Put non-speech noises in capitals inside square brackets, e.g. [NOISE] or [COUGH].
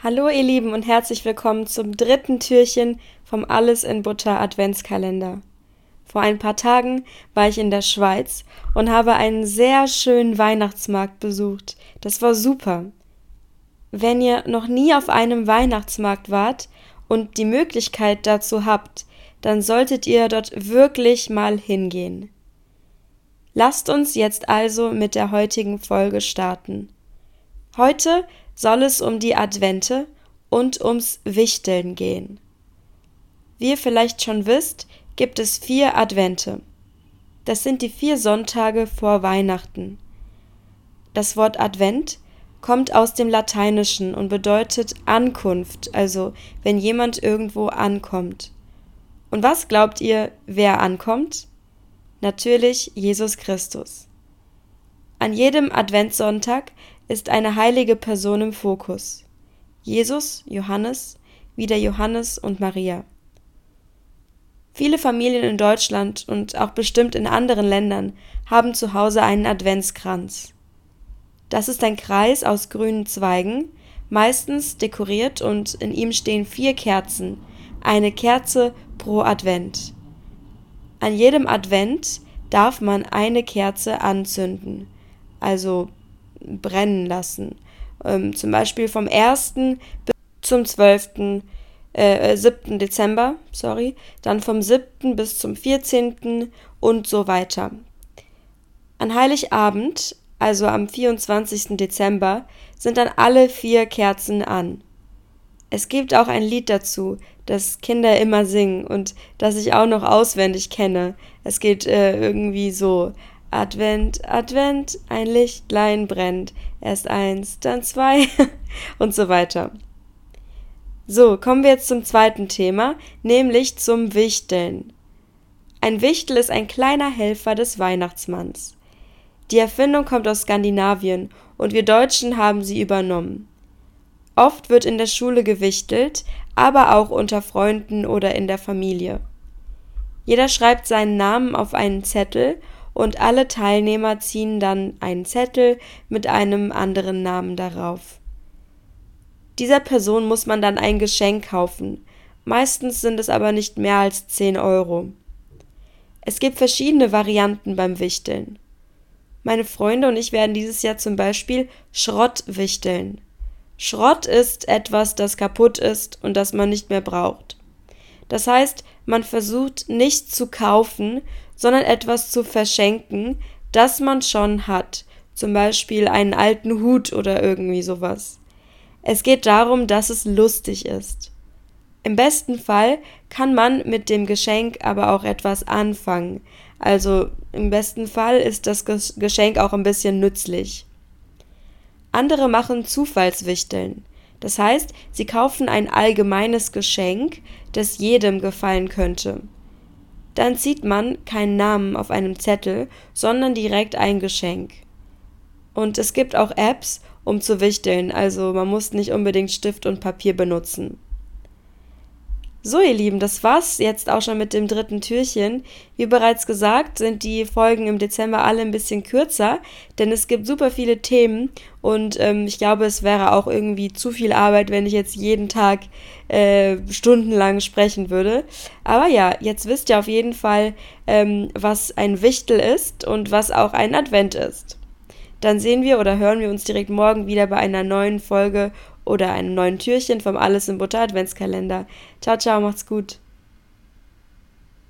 Hallo ihr Lieben und herzlich willkommen zum dritten Türchen vom Alles in Butter Adventskalender. Vor ein paar Tagen war ich in der Schweiz und habe einen sehr schönen Weihnachtsmarkt besucht. Das war super. Wenn ihr noch nie auf einem Weihnachtsmarkt wart und die Möglichkeit dazu habt, dann solltet ihr dort wirklich mal hingehen. Lasst uns jetzt also mit der heutigen Folge starten. Heute soll es um die Advente und ums Wichteln gehen. Wie ihr vielleicht schon wisst, gibt es vier Advente. Das sind die vier Sonntage vor Weihnachten. Das Wort Advent kommt aus dem Lateinischen und bedeutet Ankunft, also wenn jemand irgendwo ankommt. Und was glaubt ihr, wer ankommt? Natürlich Jesus Christus. An jedem Adventssonntag ist eine heilige Person im Fokus. Jesus, Johannes, wieder Johannes und Maria. Viele Familien in Deutschland und auch bestimmt in anderen Ländern haben zu Hause einen Adventskranz. Das ist ein Kreis aus grünen Zweigen, meistens dekoriert und in ihm stehen vier Kerzen, eine Kerze pro Advent. An jedem Advent darf man eine Kerze anzünden, also brennen lassen. Ähm, zum Beispiel vom 1. bis zum 12. Äh, 7. Äh, Dezember, sorry, dann vom 7. bis zum 14. und so weiter. An Heiligabend, also am 24. Dezember, sind dann alle vier Kerzen an. Es gibt auch ein Lied dazu, das Kinder immer singen und das ich auch noch auswendig kenne. Es geht äh, irgendwie so. Advent, Advent, ein Lichtlein brennt, erst eins, dann zwei [LAUGHS] und so weiter. So, kommen wir jetzt zum zweiten Thema, nämlich zum Wichteln. Ein Wichtel ist ein kleiner Helfer des Weihnachtsmanns. Die Erfindung kommt aus Skandinavien und wir Deutschen haben sie übernommen. Oft wird in der Schule gewichtelt, aber auch unter Freunden oder in der Familie. Jeder schreibt seinen Namen auf einen Zettel und alle Teilnehmer ziehen dann einen Zettel mit einem anderen Namen darauf. Dieser Person muss man dann ein Geschenk kaufen. Meistens sind es aber nicht mehr als 10 Euro. Es gibt verschiedene Varianten beim Wichteln. Meine Freunde und ich werden dieses Jahr zum Beispiel Schrott wichteln. Schrott ist etwas, das kaputt ist und das man nicht mehr braucht. Das heißt, man versucht nicht zu kaufen, sondern etwas zu verschenken, das man schon hat, zum Beispiel einen alten Hut oder irgendwie sowas. Es geht darum, dass es lustig ist. Im besten Fall kann man mit dem Geschenk aber auch etwas anfangen. Also im besten Fall ist das Geschenk auch ein bisschen nützlich. Andere machen Zufallswichteln. Das heißt, sie kaufen ein allgemeines Geschenk, das jedem gefallen könnte. Dann zieht man keinen Namen auf einem Zettel, sondern direkt ein Geschenk. Und es gibt auch Apps, um zu wichteln, also man muss nicht unbedingt Stift und Papier benutzen. So, ihr Lieben, das war's jetzt auch schon mit dem dritten Türchen. Wie bereits gesagt, sind die Folgen im Dezember alle ein bisschen kürzer, denn es gibt super viele Themen und ähm, ich glaube, es wäre auch irgendwie zu viel Arbeit, wenn ich jetzt jeden Tag äh, stundenlang sprechen würde. Aber ja, jetzt wisst ihr auf jeden Fall, ähm, was ein Wichtel ist und was auch ein Advent ist. Dann sehen wir oder hören wir uns direkt morgen wieder bei einer neuen Folge oder einem neuen Türchen vom Alles in Butter Adventskalender. Ciao, ciao, macht's gut.